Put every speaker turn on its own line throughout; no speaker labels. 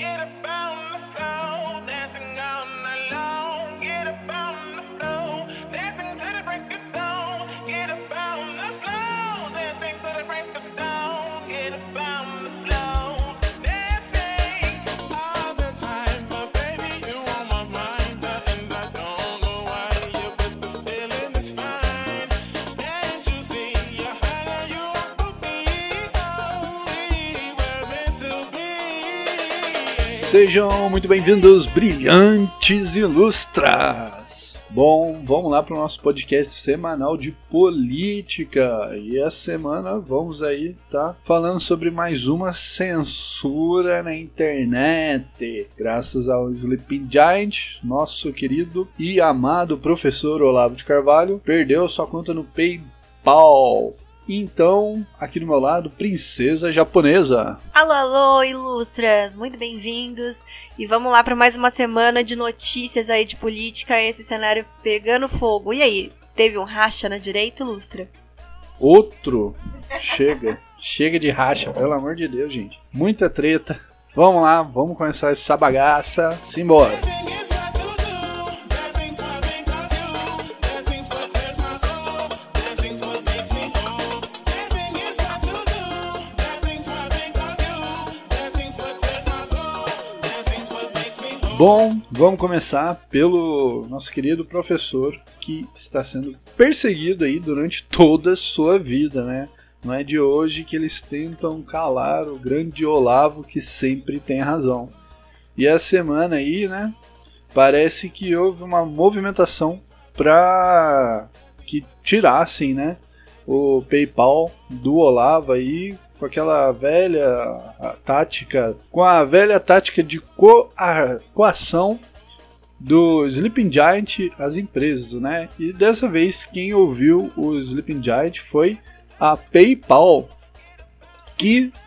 forget about
Sejam muito bem-vindos, brilhantes ilustras! Bom, vamos lá para o nosso podcast semanal de política. E essa semana vamos aí tá falando sobre mais uma censura na internet. Graças ao Sleeping Giant, nosso querido e amado professor Olavo de Carvalho perdeu sua conta no PayPal. Então, aqui do meu lado, princesa japonesa.
Alô, alô, ilustras, muito bem-vindos. E vamos lá para mais uma semana de notícias aí de política, esse cenário pegando fogo. E aí, teve um racha na direita, ilustra?
Outro. Chega. Chega de racha, pelo amor de Deus, gente. Muita treta. Vamos lá, vamos começar essa bagaça. Simbora. Bom, vamos começar pelo nosso querido professor que está sendo perseguido aí durante toda a sua vida, né? Não é de hoje que eles tentam calar o grande Olavo que sempre tem razão. E essa semana aí, né? Parece que houve uma movimentação para que tirassem, né? O PayPal do Olavo aí com aquela velha tática, com a velha tática de coa- coação do Sleeping Giant às empresas, né? E dessa vez quem ouviu o Sleeping Giant foi a PayPal, que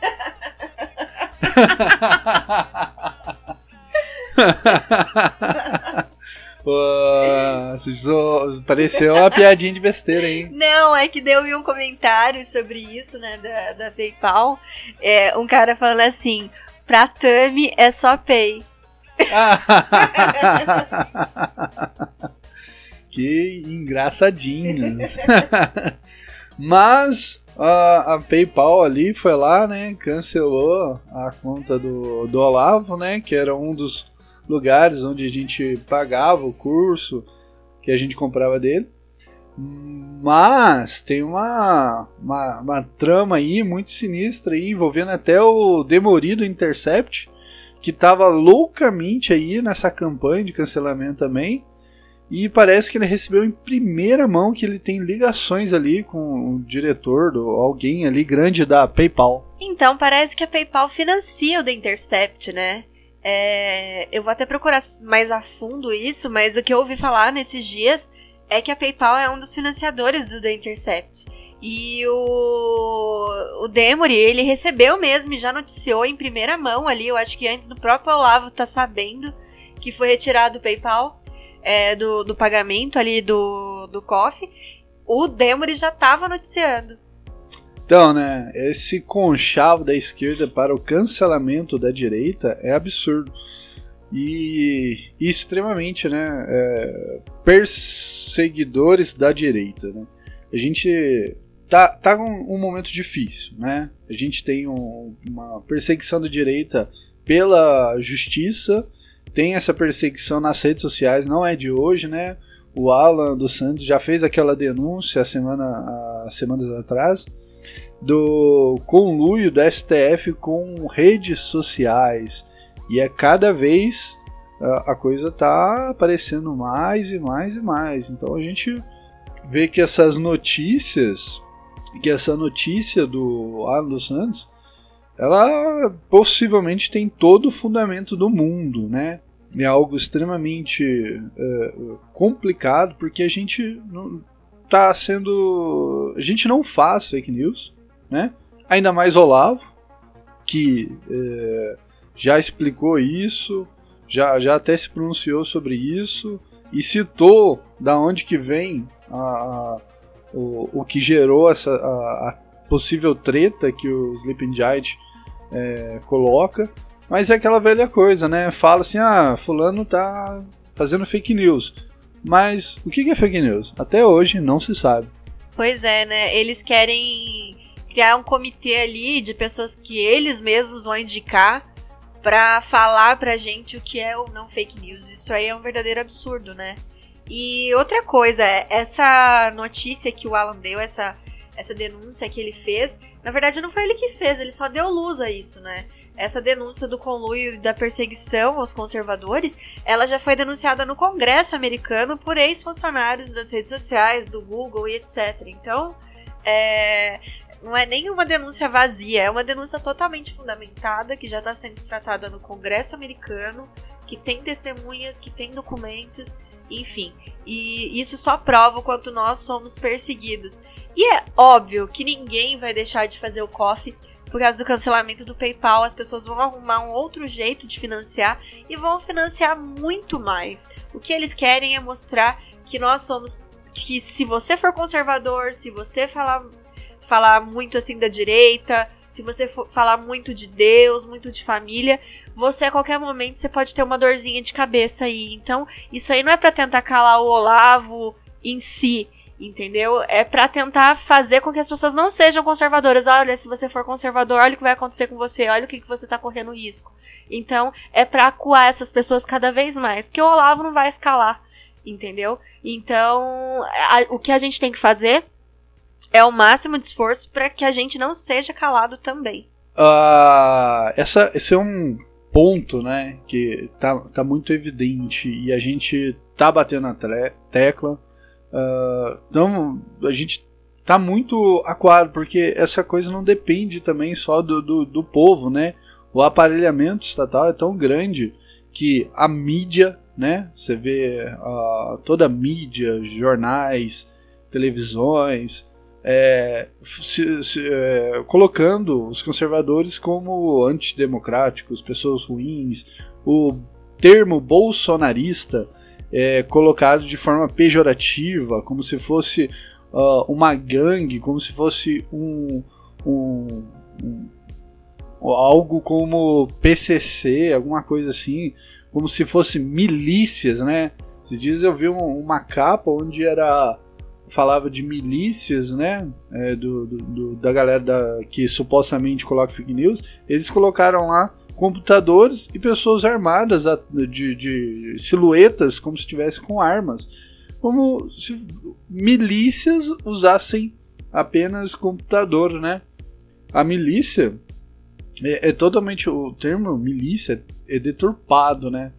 Pô, pareceu uma piadinha de besteira, hein?
Não, é que deu um comentário sobre isso, né, da, da PayPal. É, um cara falando assim: pra Tami é só Pay.
que engraçadinhos. Mas a, a PayPal ali foi lá, né? Cancelou a conta do, do Olavo, né? Que era um dos lugares onde a gente pagava o curso que a gente comprava dele. Mas tem uma, uma, uma trama aí muito sinistra aí, envolvendo até o Demorido Intercept, que estava loucamente aí nessa campanha de cancelamento também. E parece que ele recebeu em primeira mão que ele tem ligações ali com o diretor, do, alguém ali grande da PayPal.
Então, parece que a PayPal financia o The Intercept, né? É, eu vou até procurar mais a fundo isso, mas o que eu ouvi falar nesses dias é que a PayPal é um dos financiadores do The Intercept. E o, o Demory, ele recebeu mesmo e já noticiou em primeira mão ali, eu acho que antes do próprio Olavo tá sabendo que foi retirado o PayPal é, do, do pagamento ali do, do COF. O Demory já tava noticiando.
Então, né, esse conchavo da esquerda para o cancelamento da direita é absurdo. E, e extremamente, né, é, perseguidores da direita, né. A gente tá, tá com um momento difícil, né? A gente tem um- uma perseguição da direita pela justiça, tem essa perseguição nas redes sociais, não é de hoje, né? O Alan dos Santos já fez aquela denúncia a semana, há semanas atrás do conluio do STF com redes sociais. E é cada vez a, coisa tá aparecendo mais e mais e mais. Então a gente vê que essas notícias, que essa notícia do Alan Santos, ela possivelmente tem todo o fundamento do mundo, né? É algo extremamente é, complicado porque a gente tá sendo, a gente não faz fake news, né? Ainda mais Olavo, que é, já explicou isso, já, já até se pronunciou sobre isso e citou da onde que vem a, a- o, o que gerou essa a, a possível treta que o Sleeping Giant é, coloca. Mas é aquela velha coisa, né? Fala assim, ah, fulano tá fazendo fake news. Mas o que é fake news? Até hoje não se sabe.
Pois é, né? Eles querem criar um comitê ali de pessoas que eles mesmos vão indicar pra falar pra gente o que é ou não fake news. Isso aí é um verdadeiro absurdo, né? E outra coisa, essa notícia que o Alan deu, essa, essa denúncia que ele fez, na verdade não foi ele que fez, ele só deu luz a isso, né? Essa denúncia do conluio e da perseguição aos conservadores, ela já foi denunciada no Congresso americano por ex-funcionários das redes sociais, do Google e etc. Então, é, não é nem uma denúncia vazia, é uma denúncia totalmente fundamentada, que já está sendo tratada no Congresso americano, que tem testemunhas, que tem documentos, enfim. E isso só prova o quanto nós somos perseguidos. E é óbvio que ninguém vai deixar de fazer o coffee por causa do cancelamento do PayPal, as pessoas vão arrumar um outro jeito de financiar e vão financiar muito mais. O que eles querem é mostrar que nós somos que se você for conservador, se você falar falar muito assim da direita, se você falar muito de Deus, muito de família, você a qualquer momento você pode ter uma dorzinha de cabeça aí. Então, isso aí não é para tentar calar o Olavo em si, entendeu? É para tentar fazer com que as pessoas não sejam conservadoras. Olha, se você for conservador, olha o que vai acontecer com você, olha o que, que você tá correndo risco. Então, é pra acuar essas pessoas cada vez mais, porque o Olavo não vai escalar, entendeu? Então, a, o que a gente tem que fazer é o máximo de esforço para que a gente não seja calado também.
Uh, essa, esse é um ponto, né, que tá, tá muito evidente e a gente tá batendo na tecla. Uh, então, a gente tá muito aquado, porque essa coisa não depende também só do, do, do povo, né? O aparelhamento estatal é tão grande que a mídia, né? Você vê uh, toda a mídia, jornais, televisões, é, se, se, é, colocando os conservadores como antidemocráticos, pessoas ruins. O termo bolsonarista é colocado de forma pejorativa, como se fosse uh, uma gangue, como se fosse um, um, um, algo como PCC, alguma coisa assim, como se fosse milícias, né? Esses dias eu vi um, uma capa onde era falava de milícias, né? É, do, do, do, da galera da, que supostamente coloca fake news. Eles colocaram lá computadores e pessoas armadas de, de silhuetas como se estivesse com armas. Como se milícias usassem apenas computador, né? A milícia é, é totalmente o termo milícia é deturpado, né?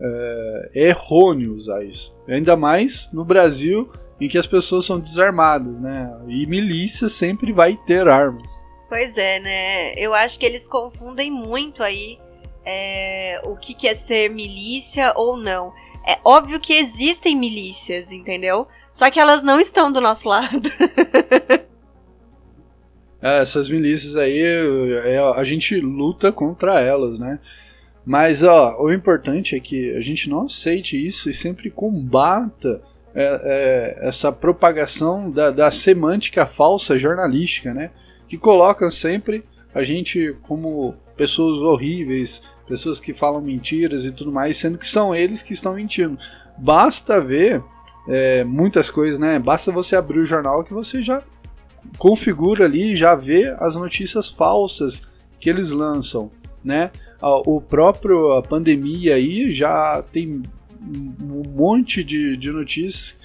É, é errôneo usar isso. Ainda mais no Brasil em que as pessoas são desarmadas, né? E milícia sempre vai ter armas.
Pois é, né? Eu acho que eles confundem muito aí é, o que, que é ser milícia ou não. É óbvio que existem milícias, entendeu? Só que elas não estão do nosso lado.
é, essas milícias aí, é, a gente luta contra elas, né? Mas ó, o importante é que a gente não aceite isso e sempre combata é, é, essa propagação da, da, semântica falsa jornalística, né? Que colocam sempre a gente como pessoas horríveis, pessoas que falam mentiras e tudo mais, sendo que são eles que estão mentindo. Basta ver é, muitas coisas, né? Basta você abrir o jornal que você já configura ali, já vê as notícias falsas que eles lançam, né? O próprio a pandemia aí já tem um monte de, de notícias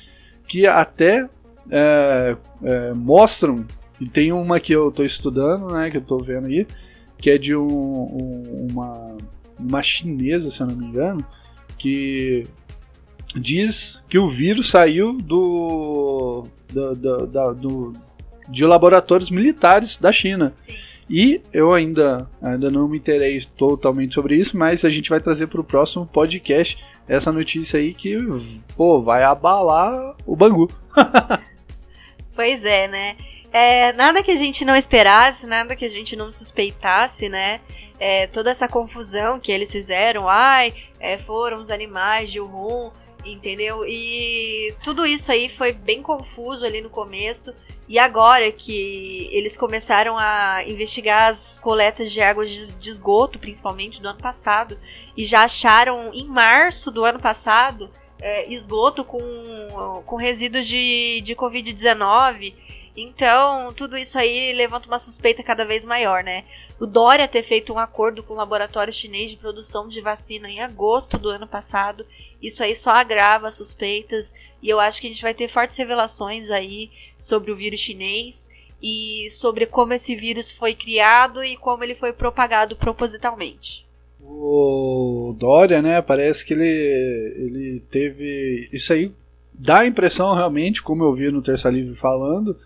que até é, é, mostram, e tem uma que eu estou estudando, né, que eu estou vendo aí, que é de um, um, uma, uma chinesa, se eu não me engano, que diz que o vírus saiu do, do, do, do, do de laboratórios militares da China.
Sim.
E eu ainda, ainda não me interei totalmente sobre isso, mas a gente vai trazer para o próximo podcast essa notícia aí que, pô, vai abalar o Bangu.
pois é, né? É, nada que a gente não esperasse, nada que a gente não suspeitasse, né? É, toda essa confusão que eles fizeram, ai, é, foram os animais de Wuhan, entendeu? E tudo isso aí foi bem confuso ali no começo. E agora que eles começaram a investigar as coletas de água de esgoto, principalmente do ano passado, e já acharam em março do ano passado é, esgoto com, com resíduos de, de Covid-19. Então, tudo isso aí levanta uma suspeita cada vez maior, né? O Dória ter feito um acordo com o laboratório chinês de produção de vacina em agosto do ano passado, isso aí só agrava as suspeitas e eu acho que a gente vai ter fortes revelações aí sobre o vírus chinês e sobre como esse vírus foi criado e como ele foi propagado propositalmente.
O Dória, né, parece que ele, ele teve. Isso aí dá a impressão realmente, como eu vi no Terça Livre falando,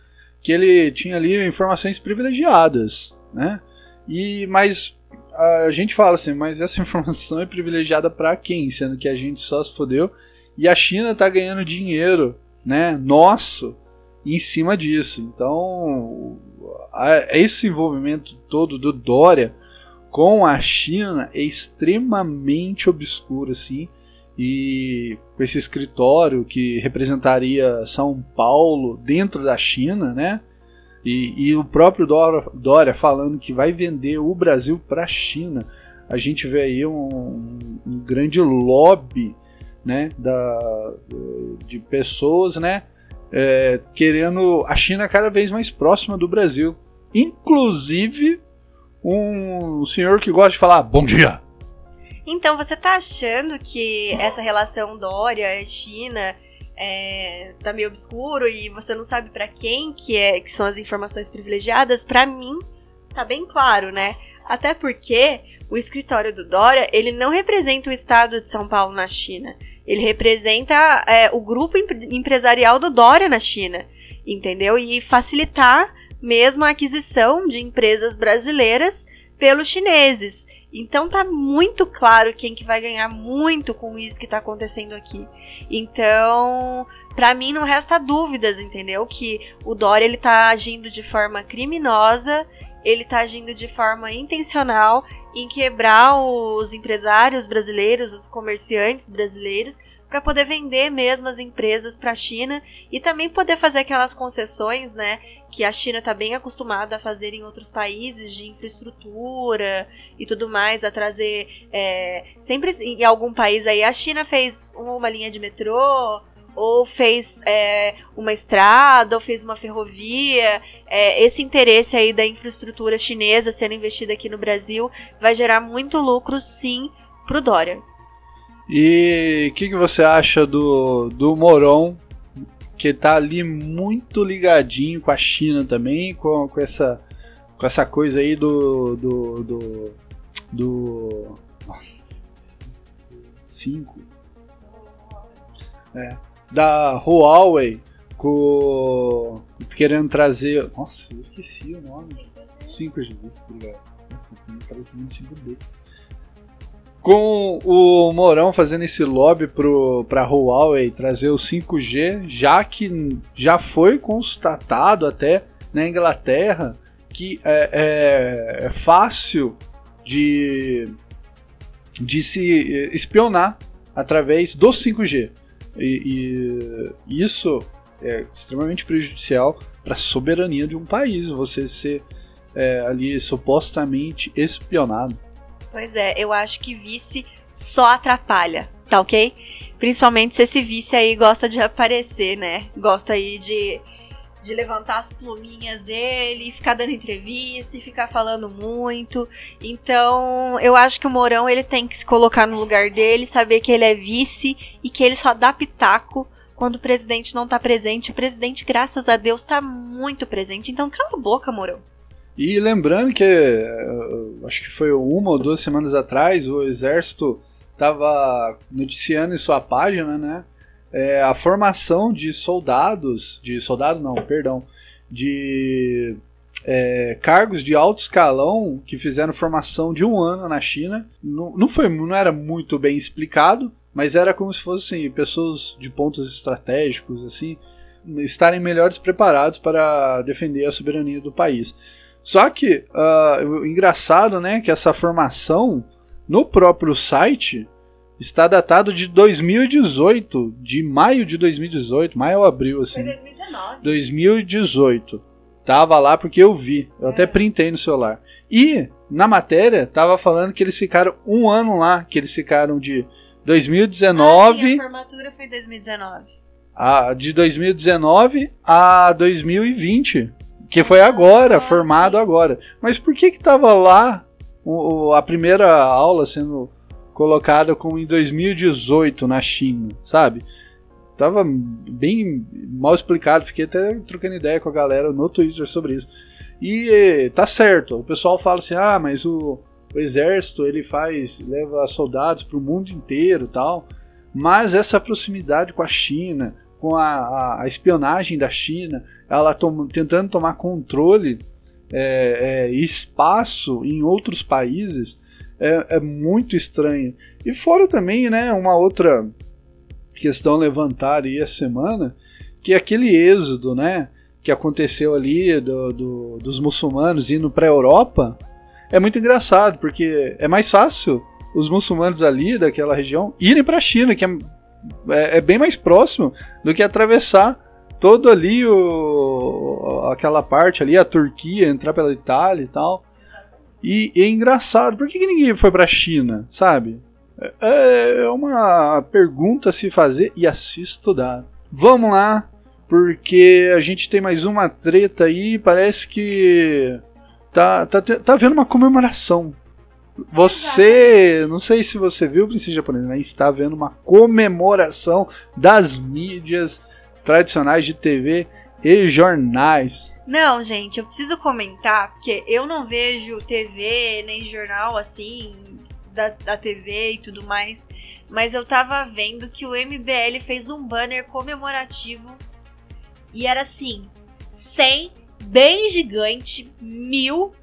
que ele tinha ali informações privilegiadas, né? E, mas a gente fala assim, mas essa informação é privilegiada para quem? Sendo que a gente só se fodeu e a China tá ganhando dinheiro, né, nosso em cima disso. Então, esse envolvimento todo do Dória com a China é extremamente obscuro, assim. E com esse escritório que representaria São Paulo dentro da China, né? E, e o próprio Dória, Dória, falando que vai vender o Brasil para a China. A gente vê aí um, um grande lobby né, da, de pessoas né, é, querendo a China cada vez mais próxima do Brasil. Inclusive um senhor que gosta de falar bom dia.
Então, você tá achando que essa relação Dória China é, tá meio obscuro e você não sabe para quem que é que são as informações privilegiadas? Para mim, tá bem claro, né? Até porque o escritório do Dória, ele não representa o estado de São Paulo na China. Ele representa é, o grupo empresarial do Dória na China, entendeu? E facilitar mesmo a aquisição de empresas brasileiras pelos chineses. Então tá muito claro quem que vai ganhar muito com isso que tá acontecendo aqui. Então, para mim não resta dúvidas, entendeu? Que o Dória ele tá agindo de forma criminosa, ele tá agindo de forma intencional em quebrar os empresários brasileiros, os comerciantes brasileiros, para poder vender mesmo as empresas para a China e também poder fazer aquelas concessões, né, que a China está bem acostumada a fazer em outros países de infraestrutura e tudo mais, a trazer é, sempre em algum país aí a China fez uma linha de metrô ou fez é, uma estrada ou fez uma ferrovia. É, esse interesse aí da infraestrutura chinesa sendo investida aqui no Brasil vai gerar muito lucro, sim, pro Dória.
E o que, que você acha do, do Moron, que tá ali muito ligadinho com a China também, com, com, essa, com essa coisa aí do. do. do. do nossa. 5. É. Da Huawei com. querendo trazer. Nossa, eu esqueci o nome. 5G, obrigado. Nossa, parece muito 5D com o Mourão fazendo esse lobby pro, pra Huawei trazer o 5G, já que já foi constatado até na Inglaterra que é, é, é fácil de, de se espionar através do 5G. E, e isso é extremamente prejudicial para a soberania de um país, você ser é, ali supostamente espionado.
Pois é, eu acho que vice só atrapalha, tá ok? Principalmente se esse vice aí gosta de aparecer, né? Gosta aí de, de levantar as pluminhas dele, ficar dando entrevista e ficar falando muito. Então, eu acho que o Mourão ele tem que se colocar no lugar dele, saber que ele é vice e que ele só dá pitaco quando o presidente não tá presente. O presidente, graças a Deus, tá muito presente. Então, cala a boca, Mourão.
E lembrando que eh, acho que foi uma ou duas semanas atrás o exército estava noticiando em sua página, né, é, a formação de soldados, de soldado não, perdão, de é, cargos de alto escalão que fizeram formação de um ano na China. Não, não, foi, não era muito bem explicado, mas era como se fossem pessoas de pontos estratégicos, assim, estarem melhores preparados para defender a soberania do país. Só que, uh, engraçado, né, que essa formação no próprio site está datado de 2018, de maio de 2018, maio ou abril,
Foi
assim.
2019.
2018. Tava lá porque eu vi. Eu até printei no celular. E na matéria tava falando que eles ficaram um ano lá, que eles ficaram de
Ah,
2019
sim, a formatura foi em 2019.
a, de 2019 a 2020, que foi agora,
Ah,
formado agora. Mas por que que tava lá o- o- a primeira aula sendo colocada como em 2018 na China, sabe? Tava bem mal explicado, fiquei até trocando ideia com a galera no Twitter sobre isso. E tá certo, o pessoal fala assim: "Ah, mas o, o exército, ele faz leva soldados pro mundo inteiro, tal". Mas essa proximidade com a China, com a, a- a espionagem da China, ela tom- tentando tomar controle é, é, espaço em outros países, é, é muito estranho. E fora também, né, uma outra questão levantada aí essa semana, que é aquele êxodo, né, que aconteceu ali do- do- dos muçulmanos indo para a Europa, é muito engraçado, porque é mais fácil os muçulmanos ali daquela região irem para a China, que é, é- é bem mais próximo do que atravessar todo ali o, aquela parte ali, a Turquia, entrar pela Itália e tal. E, e é engraçado, por que, que ninguém foi para a China, sabe? É, é uma pergunta a se fazer e a se estudar. Vamos lá, porque a gente tem mais uma treta aí, parece que tá, tá, tá havendo uma comemoração. Você, não sei se você viu o princípio japonês, mas está havendo uma comemoração das mídias tradicionais de TV e jornais.
Não, gente, eu preciso comentar, porque eu não vejo TV nem jornal assim, da, da TV e tudo mais, mas eu tava vendo que o MBL fez um banner comemorativo e era assim: 100, bem gigante, mil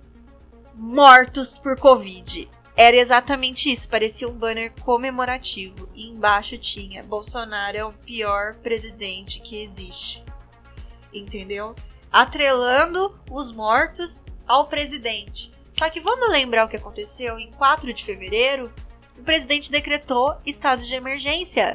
mortos por Covid. Era exatamente isso, parecia um banner comemorativo. E embaixo tinha: Bolsonaro é o pior presidente que existe. Entendeu? atrelando os mortos ao presidente. Só que vamos lembrar o que aconteceu em 4 de fevereiro? O presidente decretou estado de emergência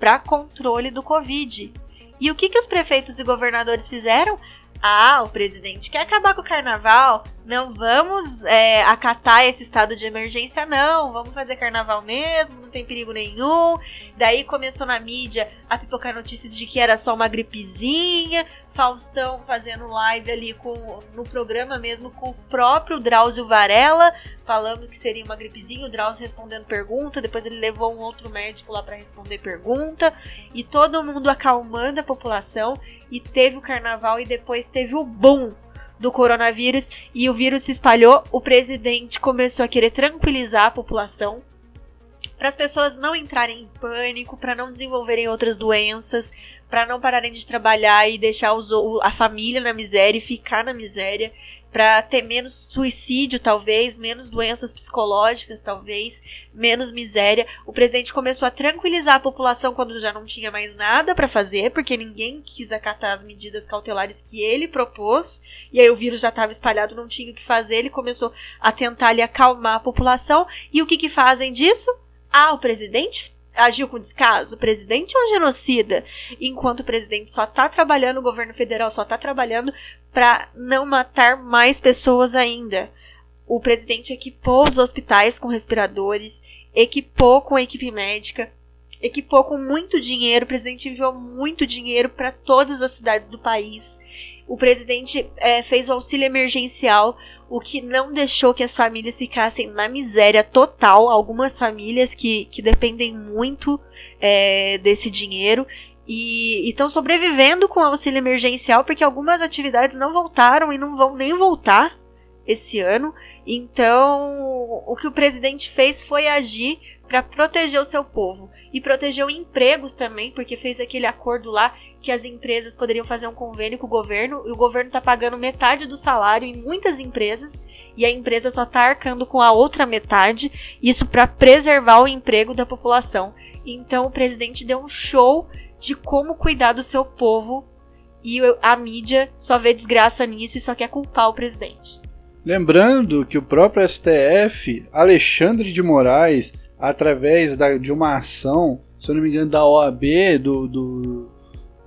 para controle do Covid. E o que, que os prefeitos e governadores fizeram? Ah, o presidente quer acabar com o carnaval? Não vamos é, acatar esse estado de emergência, não. Vamos fazer carnaval mesmo, não tem perigo nenhum. Daí começou na mídia a pipocar notícias de que era só uma gripezinha. Faustão fazendo live ali com, no programa mesmo com o próprio Drauzio Varela, falando que seria uma gripezinha, o Drauzio respondendo pergunta, depois ele levou um outro médico lá para responder pergunta, e todo mundo acalmando a população, e teve o carnaval e depois teve o boom do coronavírus e o vírus se espalhou, o presidente começou a querer tranquilizar a população para as pessoas não entrarem em pânico, para não desenvolverem outras doenças, para não pararem de trabalhar e deixar os, a família na miséria e ficar na miséria, para ter menos suicídio, talvez, menos doenças psicológicas, talvez, menos miséria. O presidente começou a tranquilizar a população quando já não tinha mais nada para fazer, porque ninguém quis acatar as medidas cautelares que ele propôs, e aí o vírus já estava espalhado, não tinha o que fazer, ele começou a tentar ali acalmar a população. E o que que fazem disso? Ah, o presidente agiu com descaso? O presidente é um genocida? Enquanto o presidente só tá trabalhando, o governo federal só tá trabalhando para não matar mais pessoas ainda. O presidente equipou os hospitais com respiradores, equipou com equipe médica, equipou com muito dinheiro. O presidente enviou muito dinheiro para todas as cidades do país. O presidente eh, fez o auxílio emergencial, o que não deixou que as famílias ficassem na miséria total. Algumas famílias que, que dependem muito eh, desse dinheiro e estão sobrevivendo com o auxílio emergencial porque algumas atividades não voltaram e não vão nem voltar esse ano. Então, o que o presidente fez foi agir para proteger o seu povo e proteger empregos também, porque fez aquele acordo lá que as empresas poderiam fazer um convênio com o governo e o governo está pagando metade do salário em muitas empresas e a empresa só está arcando com a outra metade, isso para preservar o emprego da população. Então, o presidente deu um show de como cuidar do seu povo e a mídia só vê desgraça nisso e só quer culpar o presidente.
Lembrando que o próprio STF, Alexandre de Moraes, através da- de uma ação, se eu não me engano, da OAB, do, do-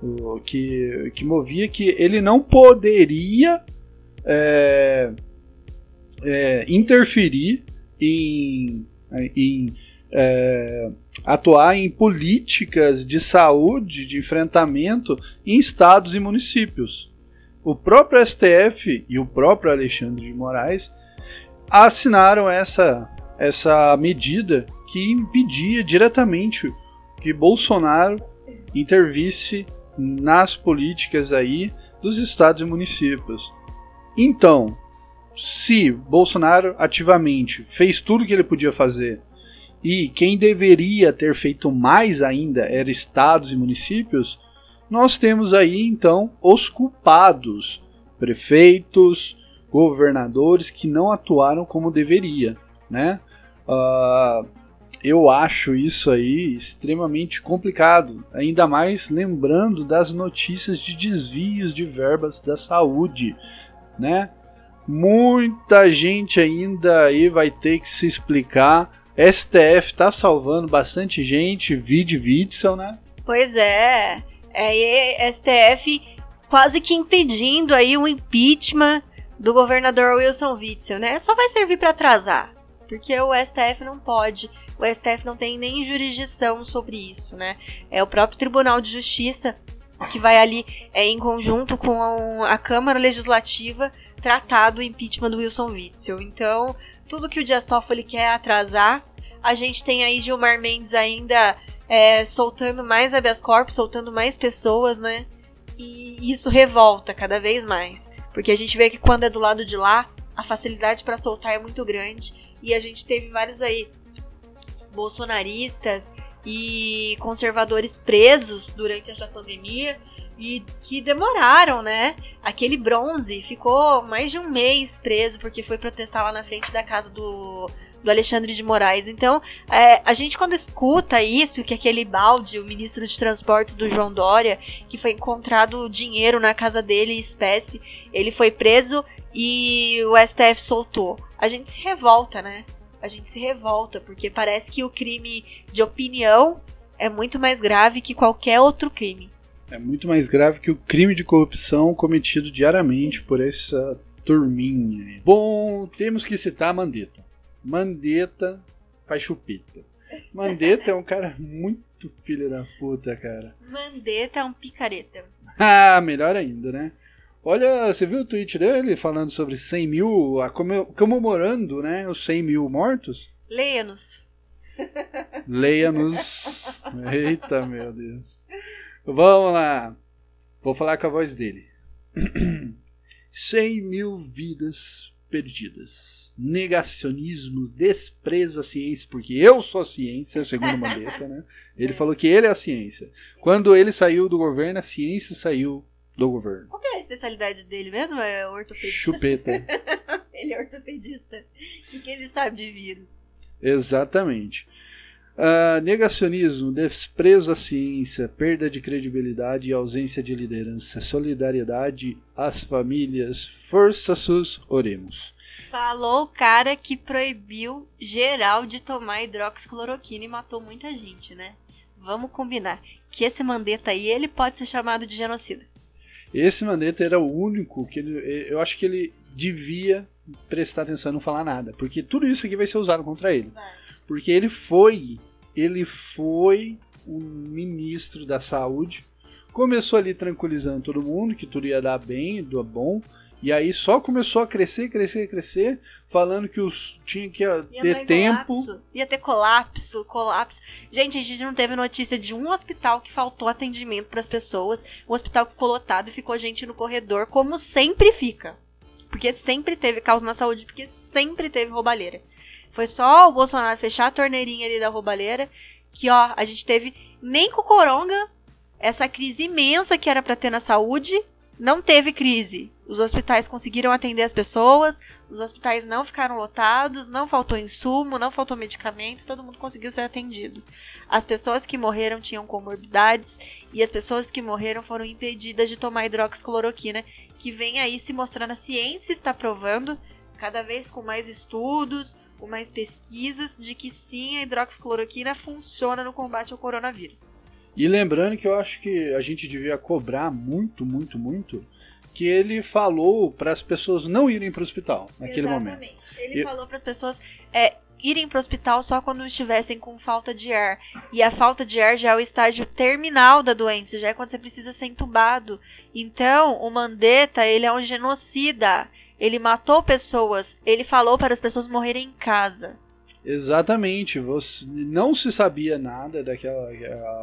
do- que, que movia que ele não poderia é, é, interferir em, em é, atuar em políticas de saúde, de enfrentamento em estados e municípios. O próprio STF e o próprio Alexandre de Moraes assinaram essa, essa medida que impedia diretamente que Bolsonaro intervisse nas políticas aí dos estados e municípios. Então, se Bolsonaro ativamente fez tudo o que ele podia fazer e quem deveria ter feito mais ainda era estados e municípios, nós temos aí então os culpados, prefeitos, governadores que não atuaram como deveria, né? Ah, eu acho isso aí extremamente complicado, ainda mais lembrando das notícias de desvios de verbas da saúde, né? Muita gente ainda aí vai ter que se explicar. STF tá salvando bastante gente, vide Witzel, né?
Pois é. É, e STF quase que impedindo aí o impeachment do governador Wilson Witzel, né? Só vai servir para atrasar, porque o STF não pode, o STF não tem nem jurisdição sobre isso, né? É o próprio Tribunal de Justiça que vai ali é, em conjunto com a Câmara Legislativa tratar do impeachment do Wilson Witzel. Então, tudo que o Dias Toffoli quer atrasar, a gente tem aí Gilmar Mendes ainda é, soltando mais habeas corpus, soltando mais pessoas, né? E isso revolta cada vez mais. Porque a gente vê que quando é do lado de lá, a facilidade para soltar é muito grande. E a gente teve vários aí bolsonaristas e conservadores presos durante essa pandemia e que demoraram, né? Aquele bronze ficou mais de um mês preso porque foi protestar lá na frente da casa do, do Alexandre de Moraes. Então, é, a gente quando escuta isso, que aquele balde, o ministro de transportes do João Dória, que foi encontrado dinheiro na casa dele, espécie, ele foi preso e o STF soltou. A gente se revolta, né? A gente se revolta, porque parece que o crime de opinião é muito mais grave que qualquer outro crime.
É muito mais grave que o crime de corrupção cometido diariamente por essa turminha. aí. Bom, temos que citar Mandetta. Mandetta faz chupeta. Mandetta é um cara muito filho da puta, cara.
Mandetta é um picareta.
Ah, melhor ainda, né? Olha, você viu o tweet dele falando sobre 100 mil, a come- comemorando, né, os 100 mil mortos?
Leia-nos.
Leia-nos. Eita, meu Deus. Vamos lá. Vou falar com a voz dele. 100 mil vidas perdidas. Negacionismo, desprezo à ciência, porque eu sou a ciência, segundo Mandetta, né? Ele falou que ele é a ciência. Quando ele saiu do governo, a ciência saiu do governo.
Qual que é a especialidade dele mesmo? É ortopedista.
Chupeta.
Ele é ortopedista. O que ele sabe de vírus?
Exatamente. Ah, negacionismo, desprezo à ciência, perda de credibilidade e ausência de liderança, solidariedade às famílias, força sus, oremos.
Falou o cara que proibiu geral de tomar hidroxicloroquina e matou muita gente, né? Vamos combinar que esse Mandetta aí, ele pode ser chamado de genocida.
Esse Mandetta era o único que ele, eu acho que ele devia prestar atenção e não falar nada, porque tudo isso aqui vai ser usado contra ele. Porque ele foi, ele foi o ministro da saúde, começou ali tranquilizando todo mundo, que tudo ia dar bem, do bom, e aí só começou a crescer, crescer, crescer, falando que os tinha que
Ia
ter
ter
tempo.
colapso. Ia ter colapso, colapso. Gente, a gente não teve notícia de um hospital que faltou atendimento para as pessoas. Um hospital que ficou lotado e ficou gente no corredor, como sempre fica. Porque sempre teve caos na saúde, porque sempre teve roubalheira. Foi só o Bolsonaro fechar a torneirinha ali da roubalheira que, ó, a gente teve nem com o Coronga, essa crise imensa que era para ter na saúde, não teve crise. Os hospitais conseguiram atender as pessoas, os hospitais não ficaram lotados, não faltou insumo, não faltou medicamento, todo mundo conseguiu ser atendido. As pessoas que morreram tinham comorbidades e as pessoas que morreram foram impedidas de tomar hidroxicloroquina, que vem aí se mostrando a ciência está provando, cada vez com mais estudos, com mais pesquisas de que sim, a hidroxicloroquina funciona no combate ao coronavírus.
E lembrando que eu acho que a gente devia cobrar muito, muito, muito que ele falou para as pessoas não irem para o hospital naquele
Exatamente.
momento.
Ele
E-
falou para as pessoas é, irem para o hospital só quando estivessem com falta de ar. E a falta de ar já é o estágio terminal da doença, já é quando você precisa ser entubado. Então, o Mandetta, ele é um genocida. Ele matou pessoas. Ele falou para as pessoas morrerem em casa.
Exatamente, você não se sabia nada daquela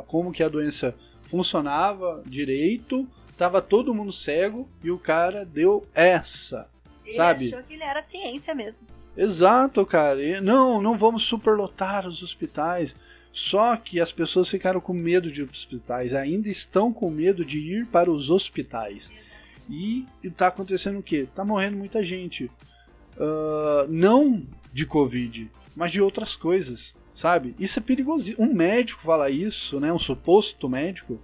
como que a doença funcionava direito, tava todo mundo cego e o cara deu essa.
Ele
Sabe?
achou que ele era ciência mesmo.
Exato, cara. E não, não vamos superlotar os hospitais. Só que as pessoas ficaram com medo de hospitais, ainda estão com medo de ir para os hospitais. E tá acontecendo o quê? Tá morrendo muita gente. Ah, não de Covid, mas de outras coisas, sabe? Isso é perigoso. Um médico falar isso, né? Um suposto médico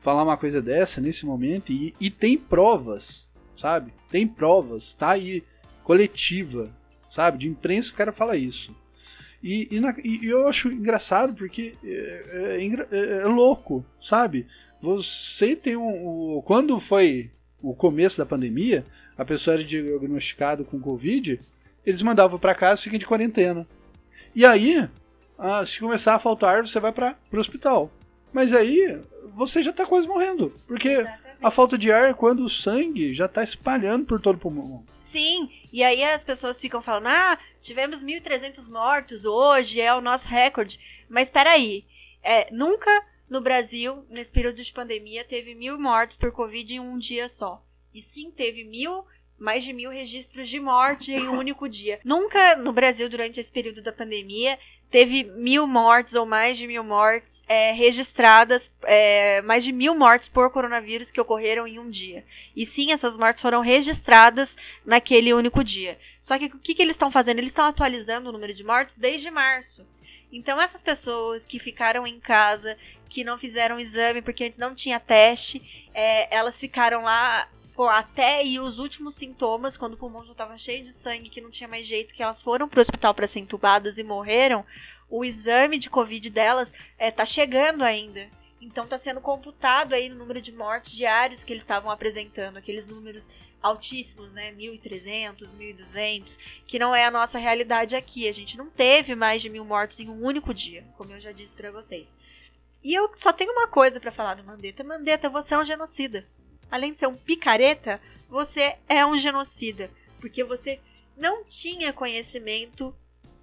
falar uma coisa dessa nesse momento e, e tem provas, sabe? Tem provas, tá aí, coletiva, sabe? De imprensa o cara fala isso. E, e, na- e eu acho engraçado porque é, é engra- é- é louco, sabe? Você tem um. o- quando foi o começo da pandemia, a pessoa era diagnosticada com Covid, eles mandavam pra casa e de quarentena. E aí, ah, se começar a faltar ar, você vai para o hospital. Mas aí, você já tá quase morrendo. Porque a falta de ar, quando o sangue já tá espalhando por todo o pulmão.
Sim, e aí as pessoas ficam falando: ah, tivemos 1.300 mortos hoje, é o nosso recorde. Mas peraí, é, nunca no Brasil, nesse período de pandemia, teve mil mortes por Covid em um dia só. E sim, teve mil, mais de mil registros de morte em um único dia. Nunca no Brasil, durante esse período da pandemia, teve mil mortes ou mais de mil mortes é, registradas, é, mais de mil mortes por coronavírus que ocorreram em um dia. E sim, essas mortes foram registradas naquele único dia. Só que o que, que eles estão fazendo? Eles estão atualizando o número de mortes desde março. Então, essas pessoas que ficaram em casa, que não fizeram exame porque antes não tinha teste, é, elas ficaram lá até ir os últimos sintomas, quando o pulmão já estava cheio de sangue, que não tinha mais jeito, que elas foram para o hospital para ser entubadas e morreram. O exame de Covid delas é, tá chegando ainda. Então tá sendo computado aí no número de mortes diários que eles estavam apresentando, aqueles números altíssimos, né? 1.300, 1.200, que não é a nossa realidade aqui. A gente não teve mais de mil mortos em um único dia, como eu já disse pra vocês. E eu só tenho uma coisa pra falar do Mandetta. Mandetta, você é um genocida. Além de ser um picareta, você é um genocida. Porque você não tinha conhecimento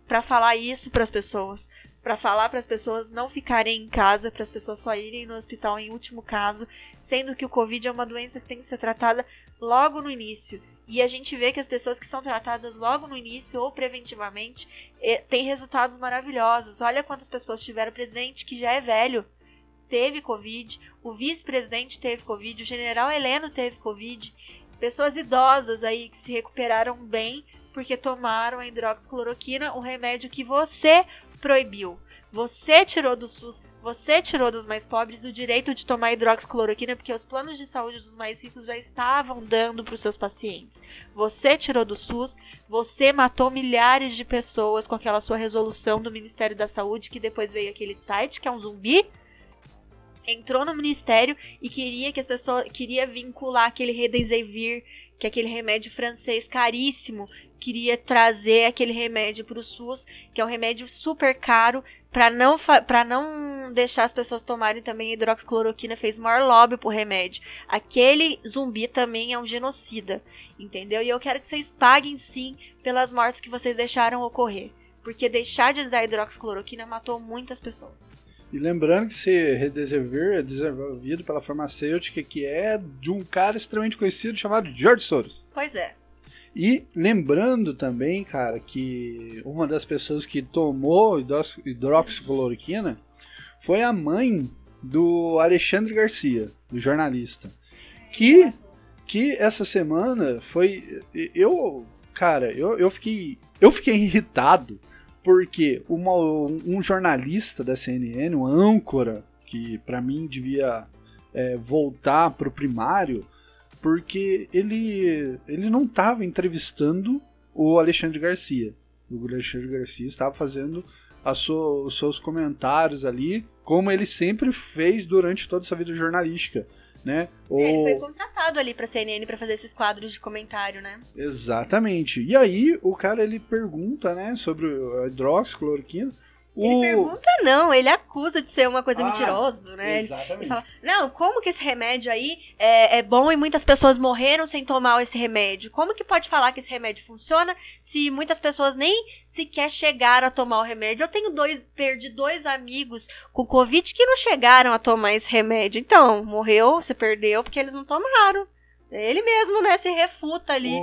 pra falar isso pras pessoas. Pra falar para as pessoas não ficarem em casa, para as pessoas só irem no hospital em último caso, sendo que o Covid é uma doença que tem que ser tratada logo no início. E a gente vê que as pessoas que são tratadas logo no início ou preventivamente eh, têm resultados maravilhosos. Olha quantas pessoas tiveram. Presidente que já é velho teve Covid, o vice-presidente teve Covid, o general Heleno teve Covid. Pessoas idosas aí que se recuperaram bem porque tomaram a hidroxicloroquina, o remédio que você proibiu. Você tirou do SUS, você tirou dos mais pobres o direito de tomar hidroxicloroquina porque os planos de saúde dos mais ricos já estavam dando para os seus pacientes. Você tirou do SUS, você matou milhares de pessoas com aquela sua resolução do Ministério da Saúde que depois veio aquele Tite, que é um zumbi, entrou no ministério e queria que as pessoas queria vincular aquele Redesivir, que é aquele remédio francês caríssimo, queria trazer aquele remédio para o SUS, que é um remédio super caro, para não para não deixar as pessoas tomarem também hidroxicloroquina, fez maior lobby pro remédio. Aquele zumbi também é um genocida, entendeu? E eu quero que vocês paguem sim pelas mortes que vocês deixaram ocorrer, porque deixar de dar hidroxicloroquina matou muitas pessoas.
E lembrando que esse Redesivir é desenvolvido pela farmacêutica que é de um cara extremamente conhecido chamado George Soros.
Pois é.
E lembrando também, cara, que uma das pessoas que tomou hidrox- hidroxicloroquina foi a mãe do Alexandre Garcia, do jornalista. Que, que essa semana foi. Eu, cara, eu, eu, fiquei, eu fiquei irritado porque uma, um jornalista da CNN, um âncora, que para mim devia é, voltar pro primário, porque ele, ele não estava entrevistando o Alexandre Garcia. o Alexandre Garcia estava fazendo os seus comentários ali, como ele sempre fez durante toda a sua vida jornalística, né?
É, Ele foi contratado ali pra CNN pra fazer esses quadros de comentário, né?
Exatamente. E aí o cara ele pergunta, né, sobre a hidroxicloroquina.
Ele
O...
pergunta não, ele acusa de ser uma coisa
Ah,
mentiroso, né? Ele,
Exatamente.
ele fala, não, como que esse remédio aí é, é bom e muitas pessoas morreram sem tomar esse remédio? Como que pode falar que esse remédio funciona se muitas pessoas nem sequer chegaram a tomar o remédio? Eu tenho dois, perdi dois amigos com Covid que não chegaram a tomar esse remédio. Então, morreu, você perdeu porque eles não tomaram. Ele mesmo, né, se refuta ali.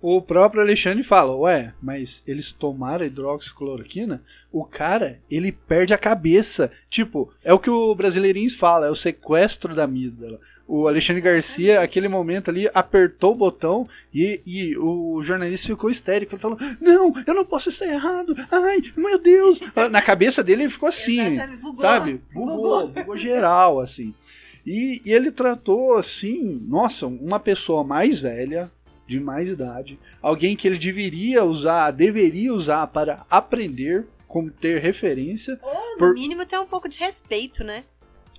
O, o próprio Alexandre fala, ué, mas eles tomaram hidroxicloroquina? O cara, ele perde a cabeça. Tipo, é o que o Brasileirinhos fala, é o sequestro da amígdala. O Alexandre Garcia, aquele momento ali, apertou o botão e, e o jornalista ficou histérico. Ele falou: Não, eu não posso estar errado. Ai, meu Deus. Na cabeça dele ele ficou assim.
Bugou.
sabe? Bugou, bugou geral, assim. E, e ele tratou assim, nossa, uma pessoa mais velha, de mais idade, alguém que ele deveria usar, deveria usar para aprender, como ter referência,
Ou, no
por-
mínimo, ter um pouco de respeito, né?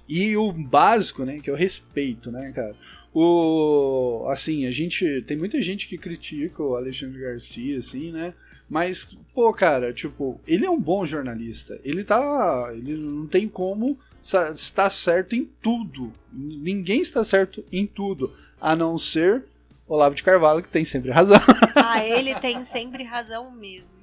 e o básico, né, que é o respeito, né, cara. O assim, a gente tem muita gente que critica o Alexandre Garcia assim, né? Mas pô, cara, tipo, ele é um bom jornalista. Ele tá, ele não tem como estar certo em tudo. Ninguém está certo em tudo, a não ser Olavo de Carvalho que tem sempre razão.
Ah, ele tem sempre razão mesmo.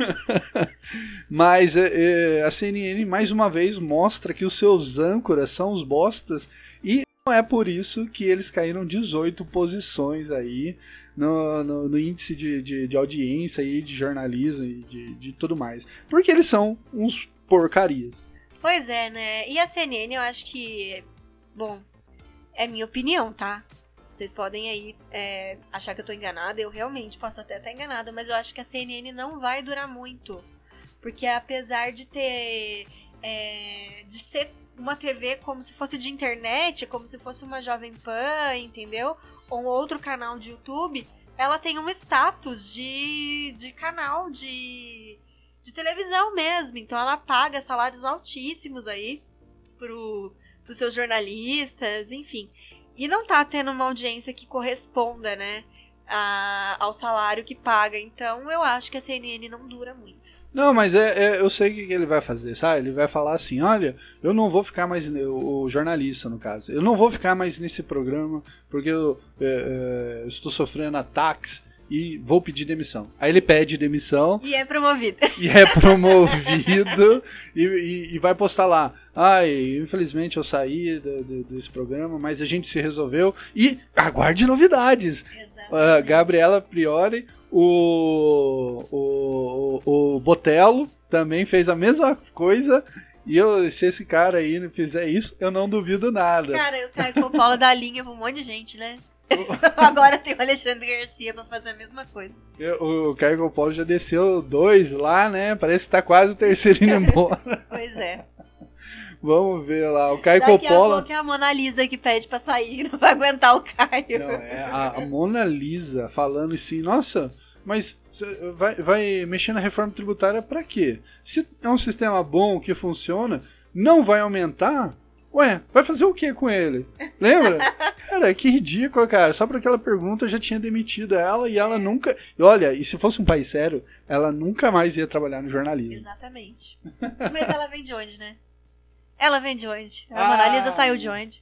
Mas é, é, a CNN mais uma vez mostra que os seus âncoras são os bostas e não é por isso que eles caíram 18 posições aí no, no- no índice de, de, de audiência e de jornalismo e de, de tudo mais. Porque eles são uns porcarias.
Pois é, né? E a CNN, eu acho que. Bom, é minha opinião, tá? Vocês podem aí é, achar que eu tô enganada. Eu realmente posso até estar enganada, mas eu acho que a CNN não vai durar muito. Porque apesar de ter. é, de ser uma TV como se fosse de internet, como se fosse uma Jovem Pan, entendeu? Ou um outro canal de YouTube, ela tem um status de, de canal de, de televisão mesmo. Então ela paga salários altíssimos aí pro, pros seus jornalistas, enfim. E não tá tendo uma audiência que corresponda, né? a- ao salário que paga. Então eu acho que a CNN não dura muito.
Não, mas é, é- eu sei o que ele vai fazer, sabe? Ele vai falar assim: olha, eu não vou ficar mais. O, o jornalista, no caso, eu não vou ficar mais nesse programa porque eu, é, é, eu estou sofrendo ataques e vou pedir demissão. Aí ele pede demissão
E é promovido.
e é promovido e, e- e vai postar lá. Ai, infelizmente eu saí do- do- desse programa, mas a gente se resolveu e aguarde novidades. A Gabriela Priori, o, o, o, o Botello também fez a mesma coisa. E eu, se esse cara aí não fizer isso, eu não duvido nada.
Cara, o Caio Coppola dá linha pra um monte de gente, né? Agora tem o Alexandre Garcia pra fazer a mesma coisa.
O Caio Coppola já desceu dois lá, né? Parece que tá quase o terceiro indo embora.
Pois é.
Vamos ver lá. O Caio
Daqui a
Coppola.
pouco é a Mona Lisa que pede pra sair, não vai aguentar o Caio.
Não, é a, a Mona Lisa falando assim, nossa, mas vai, vai mexer na reforma tributária pra quê? Se é um sistema bom que funciona, não vai aumentar? Ué, vai fazer o que com ele? Lembra? Cara, que ridículo, cara. Só por aquela pergunta já tinha demitido ela e ela nunca. e Olha, e se fosse um país sério, ela nunca mais ia trabalhar no jornalismo.
Exatamente. Mas ela vem de onde, né? Ela vem de onde? A
Ah.
Mona Lisa saiu de onde?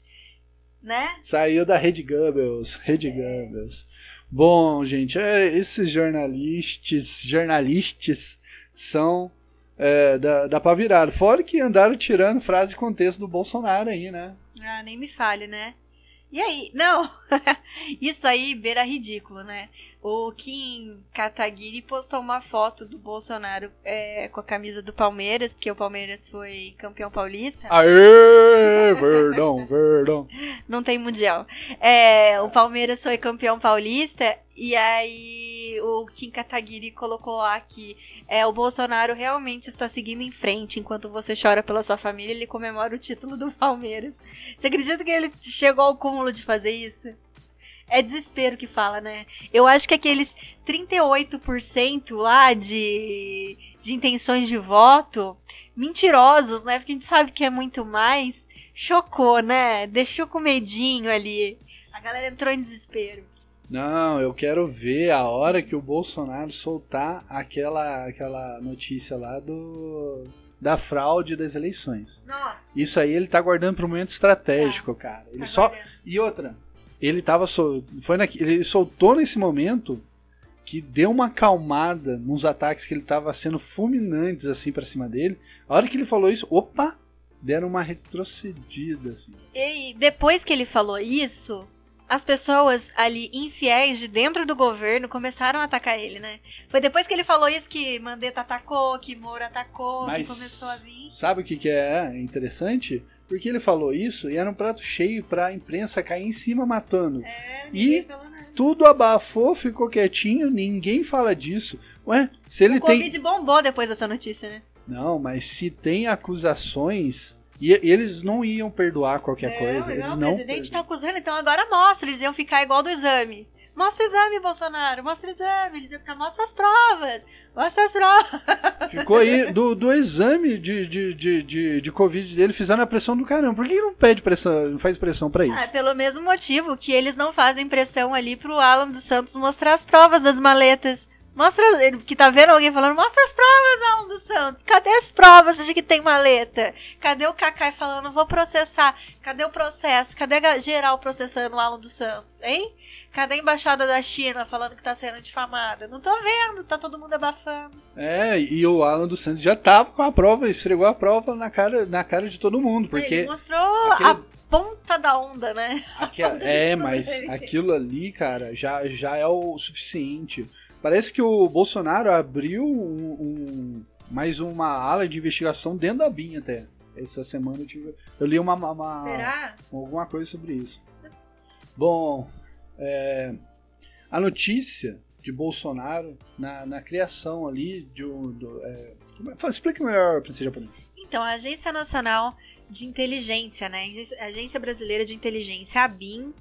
Né?
Saiu da Rede Goebbels. Rede Goebbels. Bom, gente, é, esses jornalistas, jornalistas são é, da, da pá virado. Fora que andaram tirando frase de contexto do Bolsonaro aí, né?
Ah, nem me fale, né? E aí? Não! Isso aí beira ridículo, né? O Kim Kataguiri postou uma foto do Bolsonaro é, com a camisa do Palmeiras, porque o Palmeiras foi campeão paulista.
Aê, verdão, verdão.
Não tem mundial. É, o Palmeiras foi campeão paulista e aí o Kim Kataguiri colocou lá que é, o Bolsonaro realmente está seguindo em frente. Enquanto você chora pela sua família, ele comemora o título do Palmeiras. Você acredita que ele chegou ao cúmulo de fazer isso? É desespero que fala, né? Eu acho que aqueles 38% lá de, de intenções de voto, mentirosos, né? Porque a gente sabe que é muito mais, chocou, né? Deixou com medinho ali. A galera entrou em desespero.
Não, eu quero ver a hora que o Bolsonaro soltar aquela, aquela notícia lá do da fraude das eleições.
Nossa.
Isso aí ele tá guardando para um momento estratégico, cara. Ele só
agora-
e outra, ele tava sol... foi na... ele soltou nesse momento que deu uma acalmada nos ataques que ele tava sendo fulminantes assim pra cima dele. A hora que ele falou isso, opa, deram uma retrocedida assim.
E depois que ele falou isso, as pessoas ali infiéis de dentro do governo começaram a atacar ele, né? Foi depois que ele falou isso que Mandetta atacou, que Moro atacou,
Mas-
que começou a vir.
Sabe o que, que é interessante? Porque ele falou isso e era um prato cheio pra imprensa cair em cima matando.
É,
E-. Tudo abafou, ficou quietinho, ninguém fala disso. Ué, se ele
O
tem.
Covid bombou depois dessa notícia, né?
Não, mas se tem acusações. E e eles não iam perdoar qualquer coisa. Eles
não,
não.
o presidente tá acusando, então agora mostra. Eles iam ficar igual do exame. Mostra o exame, Bolsonaro. Mostra o exame. Eles iam ficar, mostra as provas. Mostra as provas.
Ficou aí do, do exame de, de, de, de, de Covid dele, fizeram a pressão do caramba. Por que não pede pressão, não faz pressão pra isso?
Ah, pelo mesmo motivo que eles não fazem pressão ali pro Alan dos Santos mostrar as provas das maletas. Mostra, ele- que tá vendo alguém falando, mostra as provas, Alan dos Santos. Cadê as provas de que tem maleta? Cadê o Kakai falando, vou processar? Cadê o processo? Cadê geral processando o Alan dos Santos, hein? Cadê a embaixada da China falando que tá sendo difamada? Não tô vendo, tá todo mundo abafando.
É, e o Alan dos Santos já tava com a prova, esfregou a prova na cara, na cara de todo mundo.
Ele
Porque.
mostrou
aquele-
a ponta da onda, né?
Aque- é, mas aquilo ali, cara, já, já é o suficiente. Parece que o Bolsonaro abriu um, um- mais uma ala de investigação dentro da BIM até. Essa semana eu, tive, eu li uma, uma-
Será?
alguma coisa sobre isso. Bom, é, a notícia de Bolsonaro na, na criação ali de um. Do, é, é- explica melhor pra você japonês.
Então, a Agência Nacional de Inteligência, né? A Agência Brasileira de Inteligência, a BIM,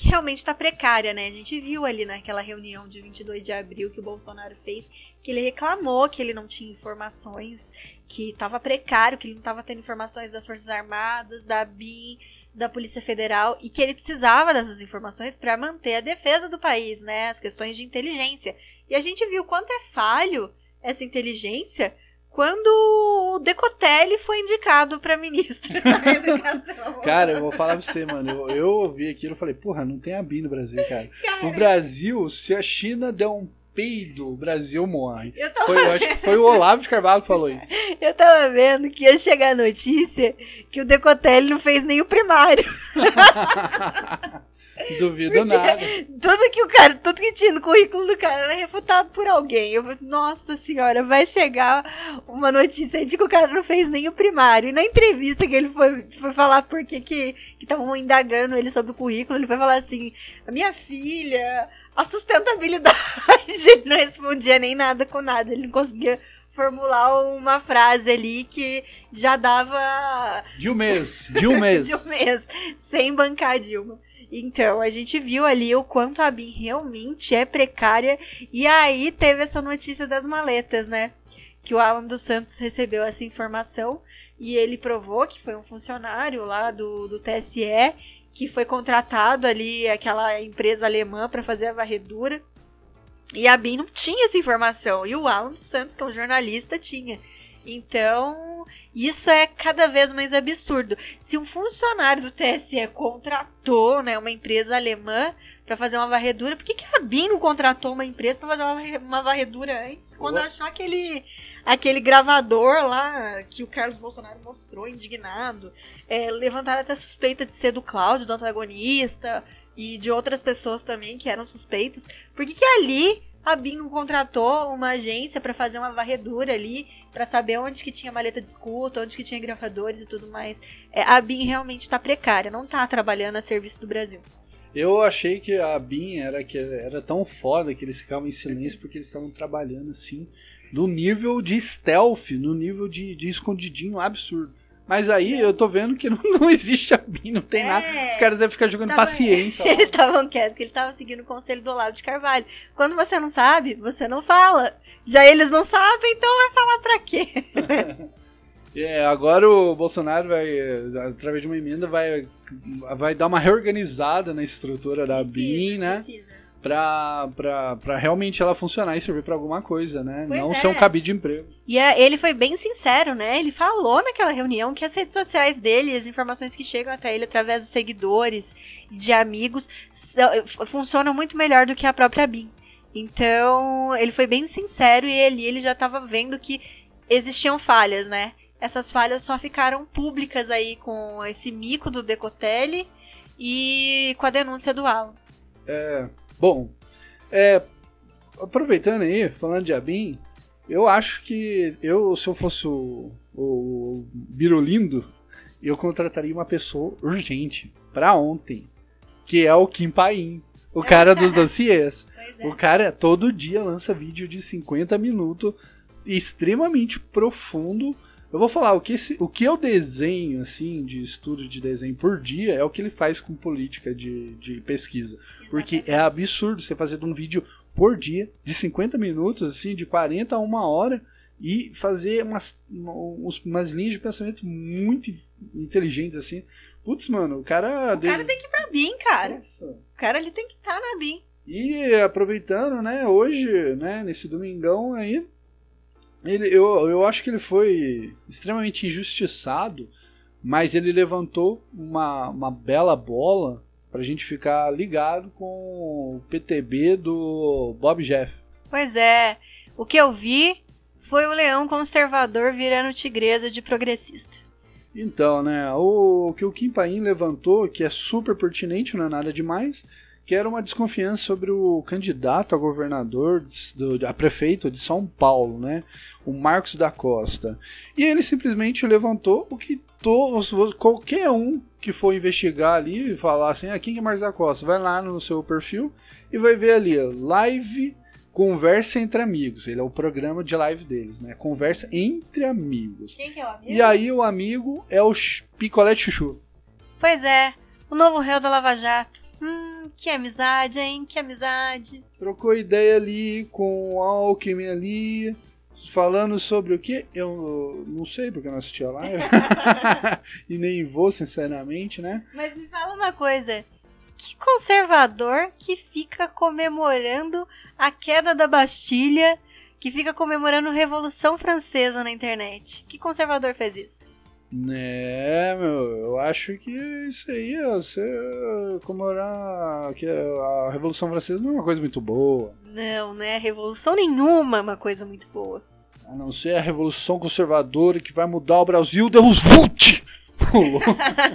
que realmente está precária, né? A gente viu ali naquela reunião de 22 de abril que o Bolsonaro fez, que ele reclamou que ele não tinha informações, que estava precário, que ele não estava tendo informações das Forças Armadas, da BIM, da Polícia Federal, e que ele precisava dessas informações para manter a defesa do país, né? As questões de inteligência. E a gente viu quanto é falho essa inteligência quando o Decotelli foi indicado para ministro da Educação.
Cara, eu vou falar pra você, mano. Eu, eu ouvi aquilo e falei, porra, não tem a BIM no Brasil, cara.
Cara,
No Brasil, se a China der um peido, o Brasil morre.
eu,
Foi, eu acho que foi o Olavo de Carvalho que falou isso.
eu tava vendo que ia chegar a notícia que o Decotelli não fez nem o primário.
Duvido nada.
Tudo que o cara, tudo que tinha no currículo do cara era refutado por alguém. Eu nossa senhora, vai chegar uma notícia de que o cara não fez nem o primário. E na entrevista que ele foi, foi falar por que estavam indagando ele sobre o currículo, ele foi falar assim, a minha filha, a sustentabilidade. Ele não respondia nem nada com nada, ele não conseguia formular uma frase ali que já dava
De um mês. De um mês.
de um mês, sem bancar Dilma. Então, a gente viu ali o quanto a BIM realmente é precária. E aí teve essa notícia das maletas, né? Que o Alan dos Santos recebeu essa informação e ele provou que foi um funcionário lá do, do TSE que foi contratado ali, aquela empresa alemã, para fazer a varredura. E a BIM não tinha essa informação. E o Alan dos Santos, que é um jornalista, tinha. Então, isso é cada vez mais absurdo. Se um funcionário do TSE contratou né, uma empresa alemã para fazer uma varredura, por que, que a BIM não contratou uma empresa para fazer uma varre- uma varredura antes? Quando achou aquele, aquele gravador lá que o Carlos Bolsonaro mostrou, indignado, é, levantaram até suspeita de ser do Cláudio, do antagonista, e de outras pessoas também que eram suspeitas. Por que, que ali a BIM não contratou uma agência para fazer uma varredura ali, para saber onde que tinha maleta de escuta, onde que tinha gravadores e tudo mais? É, a BIM realmente está precária, não está trabalhando a serviço do Brasil.
Eu achei que a BIM era, que era tão foda que eles ficavam em silêncio porque eles estavam trabalhando assim, do nível de stealth, no nível de, de escondidinho absurdo. Mas aí eu tô vendo que não, não existe a BIM, não tem
É.
nada. Os caras devem ficar jogando
Tava-
paciência. lá.
Eles estavam quietos, porque eles estavam seguindo o conselho do Olavo de Carvalho. Quando você não sabe, você não fala. Já eles não sabem, então vai falar pra quê?
É, agora o Bolsonaro vai, através de uma emenda, vai, vai dar uma reorganizada na estrutura da BIM, né?
Precisa.
Pra, pra, pra realmente ela funcionar e servir pra alguma coisa, né?
Pois
não
é.
ser um cabide de emprego.
E é- ele foi bem sincero, né? Ele falou naquela reunião que as redes sociais dele, as informações que chegam até ele através dos seguidores de amigos, funcionam muito melhor do que a própria BIM. Então, ele foi bem sincero e ele, ele já estava vendo que existiam falhas, né? Essas falhas só ficaram públicas aí com esse mico do Decotelli e com a denúncia do Alan.
Bom, é, aproveitando aí, falando de Abin, eu acho que eu, se eu fosse o, o Birolindo, eu contrataria uma pessoa urgente pra ontem, que é o Kim Paim, o cara dos dossiês. O cara todo dia lança vídeo de 50 minutos, extremamente profundo. Eu vou falar, o que, esse- o que eu desenho, assim, de estudo de desenho por dia, é o que ele faz com política de, de pesquisa. Porque é absurdo você fazer um vídeo por dia, de 50 minutos, assim, de 40 a uma hora, e fazer umas, umas linhas de pensamento muito inteligentes, assim. Putz, mano, o cara...
O cara tem que ir pra BIM, cara.
Nossa.
O cara ele tem que estar na BIM.
E aproveitando, né, hoje, né, nesse domingão aí, ele, eu, eu acho que ele foi extremamente injustiçado, mas ele levantou uma, uma bela bola pra gente ficar ligado com o PTB do Bob Jeff.
Pois é, o que eu vi foi o leão conservador virando tigresa de progressista.
Então, né, o, que o Kim Paim levantou, que é super pertinente, não é nada demais, que era uma desconfiança sobre o candidato a governador, do, a prefeito de São Paulo, né, o Marcos da Costa. E ele simplesmente levantou o que todos, qualquer um que for investigar ali e falar assim, ah, quem que é Marcos da Costa? Vai lá no seu perfil e vai ver ali, ó, live Conversa entre Amigos. Ele é o programa de live deles, né? Conversa entre amigos.
Quem que é o amigo?
E aí o amigo é o picolé de chuchu.
Pois é, o novo réu da Lava Jato. Hum, que amizade, hein? Que amizade.
Trocou ideia ali com o Alckmin ali, falando sobre o que? Eu não sei porque eu não assisti a live. e nem vou, sinceramente, né?
Mas me fala uma coisa. Que conservador que fica comemorando a queda da Bastilha, que fica comemorando a Revolução Francesa na internet? Que conservador fez isso?
Né, meu, eu acho que isso aí, você comemorar que a Revolução Francesa não é uma coisa muito boa.
Não, né? Revolução nenhuma é uma coisa muito boa.
A não ser a Revolução Conservadora que vai mudar o Brasil, Deus Vult! Pulou.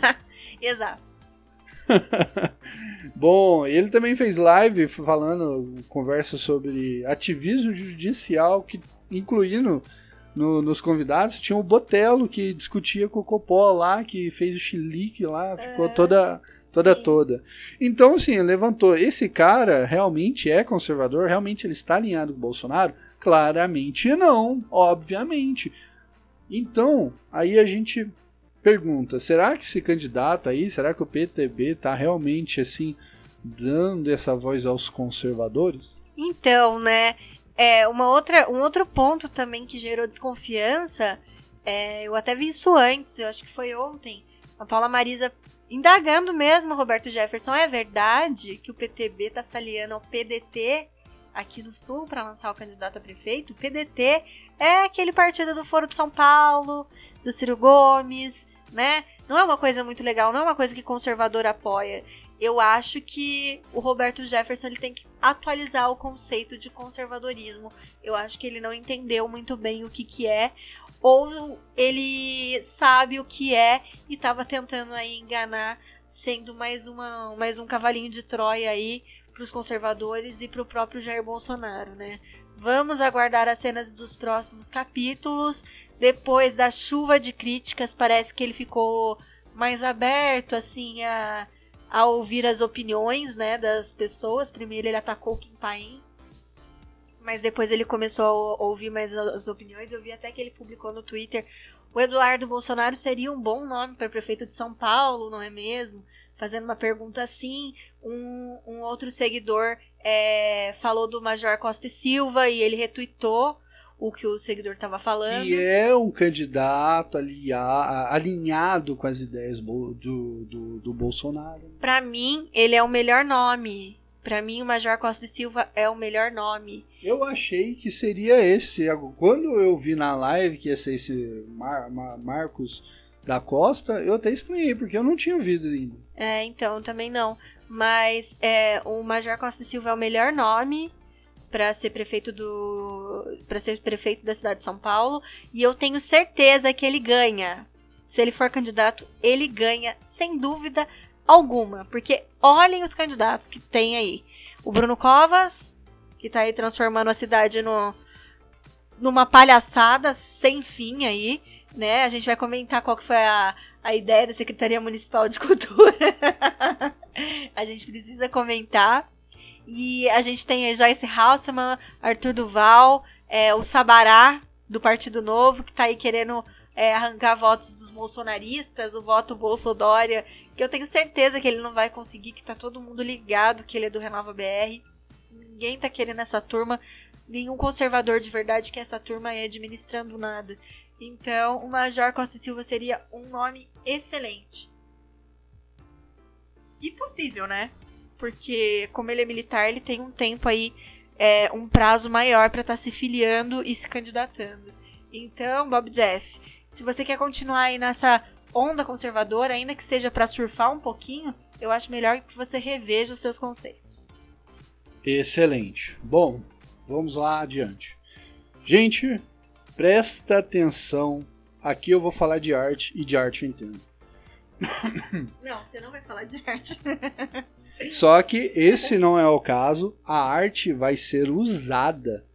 Exato.
Bom, ele também fez live falando, conversa sobre ativismo judicial, que incluindo no- nos convidados, tinha o Botelo que discutia com o Copó lá, que fez o chilique lá, ficou
É,
toda toda
sim.
toda. Então, assim, levantou, esse cara realmente é conservador, realmente ele está alinhado com o Bolsonaro? Claramente não, obviamente. Então, aí a gente pergunta, será que esse candidato aí, será que o PTB tá realmente assim dando essa voz aos conservadores?
Então, né? É, uma outra, um outro ponto também que gerou desconfiança, é, eu até vi isso antes, eu acho que foi ontem, a Paula Marisa indagando mesmo, Roberto Jefferson, é verdade que o PTB tá se aliando ao PDT aqui no Sul para lançar o candidato a prefeito? O PDT é aquele partido do Foro de São Paulo, do Ciro Gomes, né? Não é uma coisa muito legal, não é uma coisa que conservador apoia eu acho que o Roberto Jefferson ele tem que atualizar o conceito de conservadorismo. Eu acho que ele não entendeu muito bem o que, que é, ou ele sabe o que é e estava tentando aí enganar, sendo mais, uma, mais um cavalinho de Troia aí para os conservadores e para o próprio Jair Bolsonaro, né? Vamos aguardar as cenas dos próximos capítulos. Depois da chuva de críticas, parece que ele ficou mais aberto, assim, a a ouvir as opiniões, né, das pessoas. Primeiro ele atacou o Kim Paim, mas depois ele começou a ouvir mais as opiniões. Eu vi até que ele publicou no Twitter O Eduardo Bolsonaro seria um bom nome para prefeito de São Paulo, não é mesmo? Fazendo uma pergunta assim, um, um outro seguidor é, falou do Major Costa e Silva e ele retuitou o que o seguidor estava falando.
E é um candidato alinhado com as ideias do, do, do Bolsonaro.
Pra mim, ele é o melhor nome. Pra mim, o Major Costa e Silva é o melhor nome.
Eu achei que seria esse. Quando eu vi na live que ia ser esse Mar- Mar- Marcos da Costa, eu até estranhei, porque eu não tinha ouvido ainda.
É, então, também não. Mas é, o Major Costa e Silva é o melhor nome pra ser prefeito do para ser prefeito da cidade de São Paulo e eu tenho certeza que ele ganha. Se ele for candidato, ele ganha sem dúvida alguma, porque olhem os candidatos que tem aí. O Bruno Covas, que tá aí transformando a cidade no numa palhaçada sem fim aí, né? A gente vai comentar qual que foi a, a ideia da Secretaria Municipal de Cultura. a gente precisa comentar. E a gente tem a Joyce Halseman, Arthur Duval, é, o Sabará, do Partido Novo, que tá aí querendo é, arrancar votos dos bolsonaristas, o voto Bolsodória, que eu tenho certeza que ele não vai conseguir, que tá todo mundo ligado que ele é do Renova BR. Ninguém tá querendo essa turma, nenhum conservador de verdade que essa turma aí administrando nada. Então, o Major Costa Silva seria um nome excelente. E possível, né? Porque, como ele é militar, ele tem um tempo aí, é, um prazo maior pra estar se filiando e se candidatando. Então, Bob Jeff, se você quer continuar aí nessa onda conservadora, ainda que seja pra surfar um pouquinho, eu acho melhor que você reveja os seus conceitos.
Excelente. Bom, vamos lá adiante. Gente, presta atenção. Aqui eu vou falar de arte e de arte eu entendo.
Não, você não vai falar de arte.
Só que esse não é o caso. A arte vai ser usada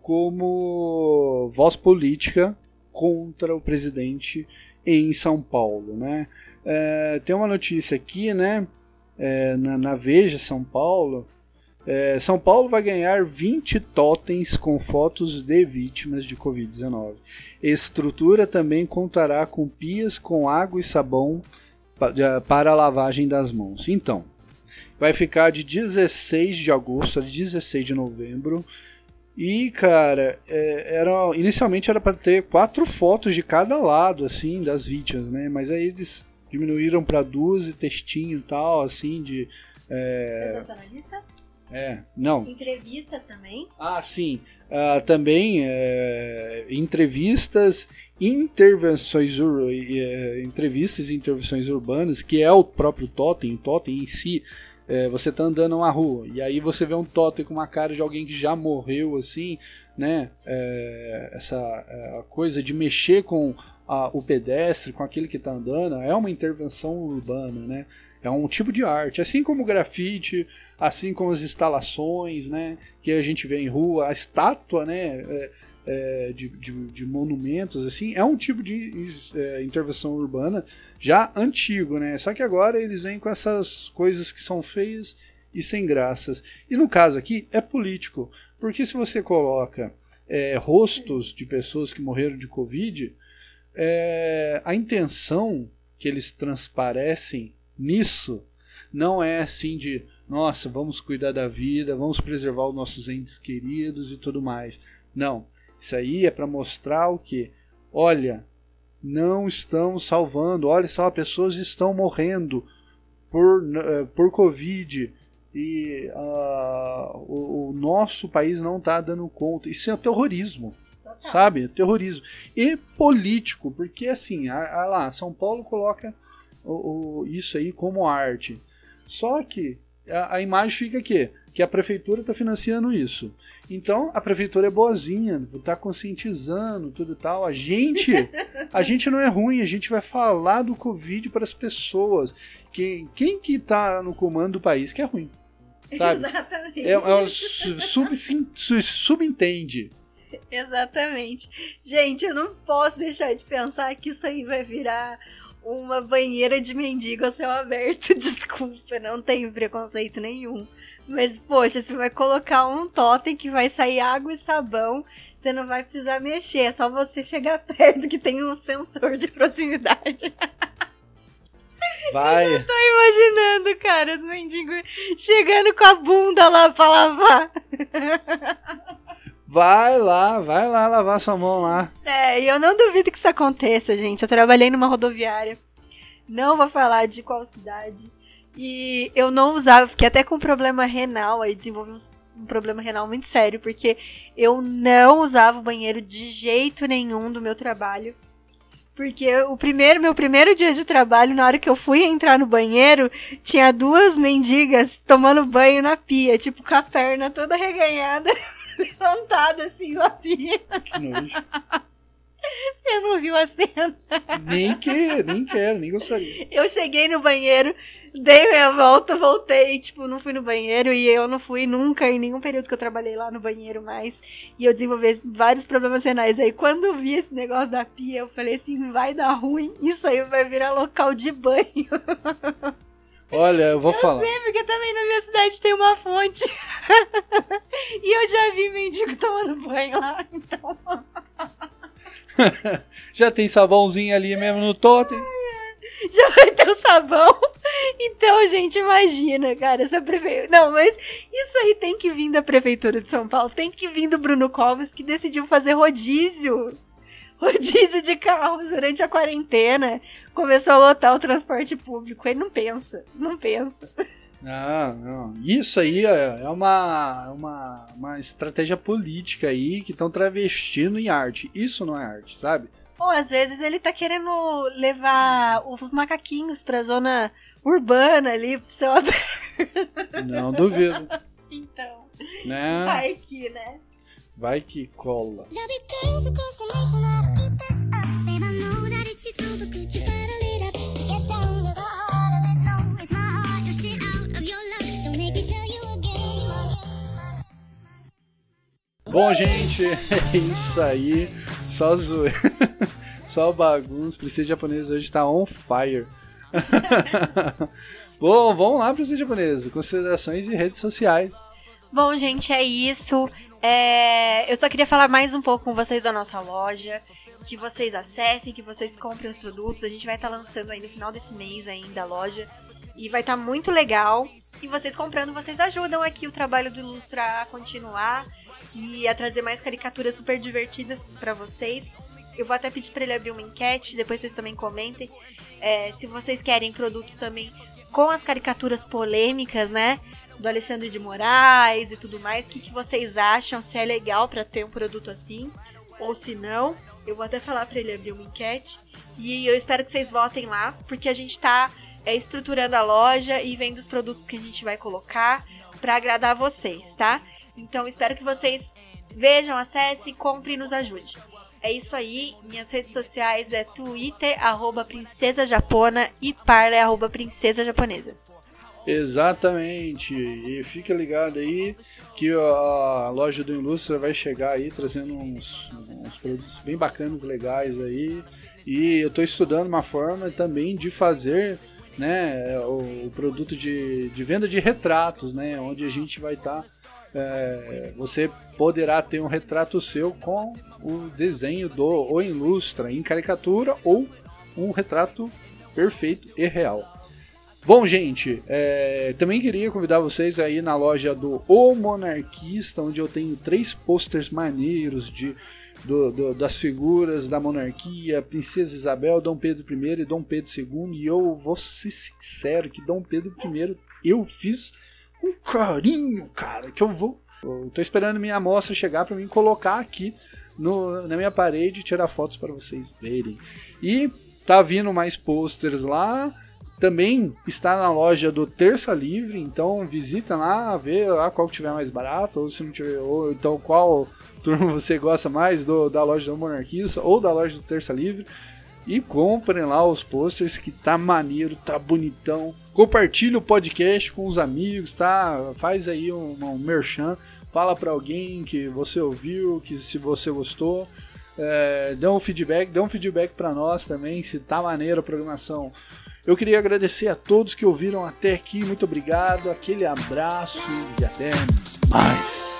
como voz política contra o presidente em São Paulo, né? É, tem uma notícia aqui, né? É, na, na Veja São Paulo. É, São Paulo vai ganhar 20 totens com fotos de vítimas de Covid-19. Estrutura também contará com pias com água e sabão pa- de- para a lavagem das mãos. Então, vai ficar de 16 de agosto a 16 de novembro. E, cara, é, era, inicialmente era para ter quatro fotos de cada lado, assim, das vítimas, né? Mas aí eles diminuíram para duas e textinho e tal, assim, de.
Sensacionalistas?
É, não,
Entrevistas também?
ah, sim. Ah, também é, entrevistas, intervenções, é, entrevistas e intervenções urbanas, que é o próprio totem, o totem em si. É, você tá andando numa rua e aí você vê um totem com uma cara de alguém que já morreu, assim, né? É, essa é, coisa de mexer com a- o pedestre, com aquele que tá andando, é uma intervenção urbana, né? É um tipo de arte, assim como o grafite, assim como as instalações, né, que a gente vê em rua, a estátua, né, é, é, de, de, de monumentos, assim, é um tipo de é, intervenção urbana já antigo, né, só que agora eles vêm com essas coisas que são feias e sem graças. E no caso aqui é político, porque se você coloca é, rostos de pessoas que morreram de Covid, é, a intenção que eles transparecem nisso não é assim de nossa, vamos cuidar da vida, vamos preservar os nossos entes queridos e tudo mais. Não, isso aí é para mostrar o que? Olha, não estamos salvando, olha só, pessoas estão morrendo por, eh, por Covid e ah, o, o nosso país não está dando conta. Isso é terrorismo sabe? Terrorismo. E político, porque assim, a, a lá, São Paulo coloca o, o- isso aí como arte. Só que a, a imagem fica aqui, que a prefeitura está financiando isso. Então a prefeitura é boazinha, está conscientizando tudo e tal. A gente, a gente não é ruim, a gente vai falar do Covid para as pessoas. Que, quem que está no comando do país que é ruim, sabe?
Exatamente.
É, é um su- sub, su- subentende.
Exatamente. Gente, eu não posso deixar de pensar que isso aí vai virar uma banheira de mendigo a céu aberto. Desculpa, não tenho preconceito nenhum. Mas, poxa, você vai colocar um totem que vai sair água e sabão, você não vai precisar mexer, é só você chegar perto que tem um sensor de proximidade.
Vai.
Tô imaginando, cara, os mendigos chegando com a bunda lá pra lavar.
Vai lá, vai lá lavar sua mão lá.
É, e eu não duvido que isso aconteça, gente. Eu trabalhei numa rodoviária. Não vou falar de qual cidade. E eu não usava, fiquei até com problema renal, aí desenvolvi um, problema renal muito sério, porque eu não usava o banheiro de jeito nenhum do meu trabalho. Porque o primeiro, meu primeiro dia de trabalho, na hora que eu fui entrar no banheiro, tinha duas mendigas tomando banho na pia, tipo com a perna toda reganhada, levantada assim na pia.
Que nojo.
Você não viu a cena?
nem que, nem quero, nem gostaria.
Eu cheguei no banheiro, dei minha volta, voltei, tipo, não fui no banheiro e eu não fui nunca em nenhum período que eu trabalhei lá no banheiro mais. E eu desenvolvi vários problemas renais. Aí quando eu vi esse negócio da pia, eu falei assim, vai dar ruim, isso aí vai virar local de banho.
Olha, eu vou falar.
Sei, porque também na minha cidade tem uma fonte. e eu já vi mendigo tomando banho lá, então.
Já tem sabãozinho ali mesmo no totem.
já vai ter o sabão. Então, gente, imagina, cara, essa prefeitura. Não, mas isso aí tem que vir da Prefeitura de São Paulo, tem que vir do Bruno Covas, que decidiu fazer rodízio. Rodízio de carros durante a quarentena. Começou a lotar o transporte público. Ele não pensa, não pensa.
Não, não. Isso aí é é uma, é uma, uma estratégia política aí que estão travestindo em arte. Isso não é arte, sabe?
Ou às vezes ele tá querendo levar os macaquinhos pra zona urbana ali, pro seu aberto.
Não duvido.
Então,
Né?
vai que, né?
Vai que cola. Bom, gente, é isso aí. Só zoeira. Só bagunça. Princesa japonesa hoje tá on fire. Bom, vamos lá, Princesa japonesa. Considerações e redes sociais.
Bom, gente, é isso. É, Eu só queria falar mais um pouco com vocês da nossa loja. Que vocês acessem, que vocês comprem os produtos. A gente vai estar lançando aí no final desse mês ainda a loja. E vai estar muito legal. E vocês comprando, vocês ajudam aqui o trabalho do Ilustra a continuar. E a trazer mais caricaturas super divertidas pra vocês. Eu vou até pedir pra ele abrir uma enquete, depois vocês também comentem. É, se vocês querem produtos também com as caricaturas polêmicas, né? do Alexandre de Moraes e tudo mais. O que, que vocês acham? Se é legal pra ter um produto assim ou se não. Eu vou até falar pra ele abrir uma enquete. E eu espero que vocês votem lá, porque a gente tá é, estruturando a loja e vendo os produtos que a gente vai colocar pra agradar vocês, tá? Então espero que vocês vejam, acessem, comprem e nos ajude. É isso aí. Minhas redes sociais é Twitter, e Parla, arroba princesa japonesa.
Exatamente. E fica ligado aí que a loja do Ilustra vai chegar aí trazendo uns, uns produtos bem bacanas, legais aí. E eu estou estudando uma forma também de fazer né, o, produto de, de venda de retratos, né, onde a gente vai estar. Você poderá ter um retrato seu com o desenho do O Ilustra em caricatura ou um retrato perfeito e real. Bom, gente, é, também queria convidar vocês aí na loja do O Monarquista, onde eu tenho três posters maneiros de, do- do- das figuras da monarquia, Princesa Isabel, Dom Pedro I e Dom Pedro II. E eu vou ser sincero que Dom Pedro I eu fiz um carinho, cara, que eu vou. Eu tô esperando minha amostra chegar para mim colocar aqui no- na minha parede e tirar fotos para vocês verem. E tá vindo mais posters lá. Também está na loja do Terça Livre, então visita lá, vê lá qual que tiver mais barato, ou se não tiver, ou então qual turma você gosta mais do, da loja do Monarquista ou da loja do Terça Livre. E comprem lá os posters que tá maneiro, tá bonitão. Compartilhe o podcast com os amigos, tá? Faz aí um, um merchan, fala pra alguém que você ouviu, que se você gostou. É, dão um feedback, dão um feedback pra nós também, se tá maneiro a programação. Eu queria agradecer a todos que ouviram até aqui, muito obrigado, aquele abraço e até mais.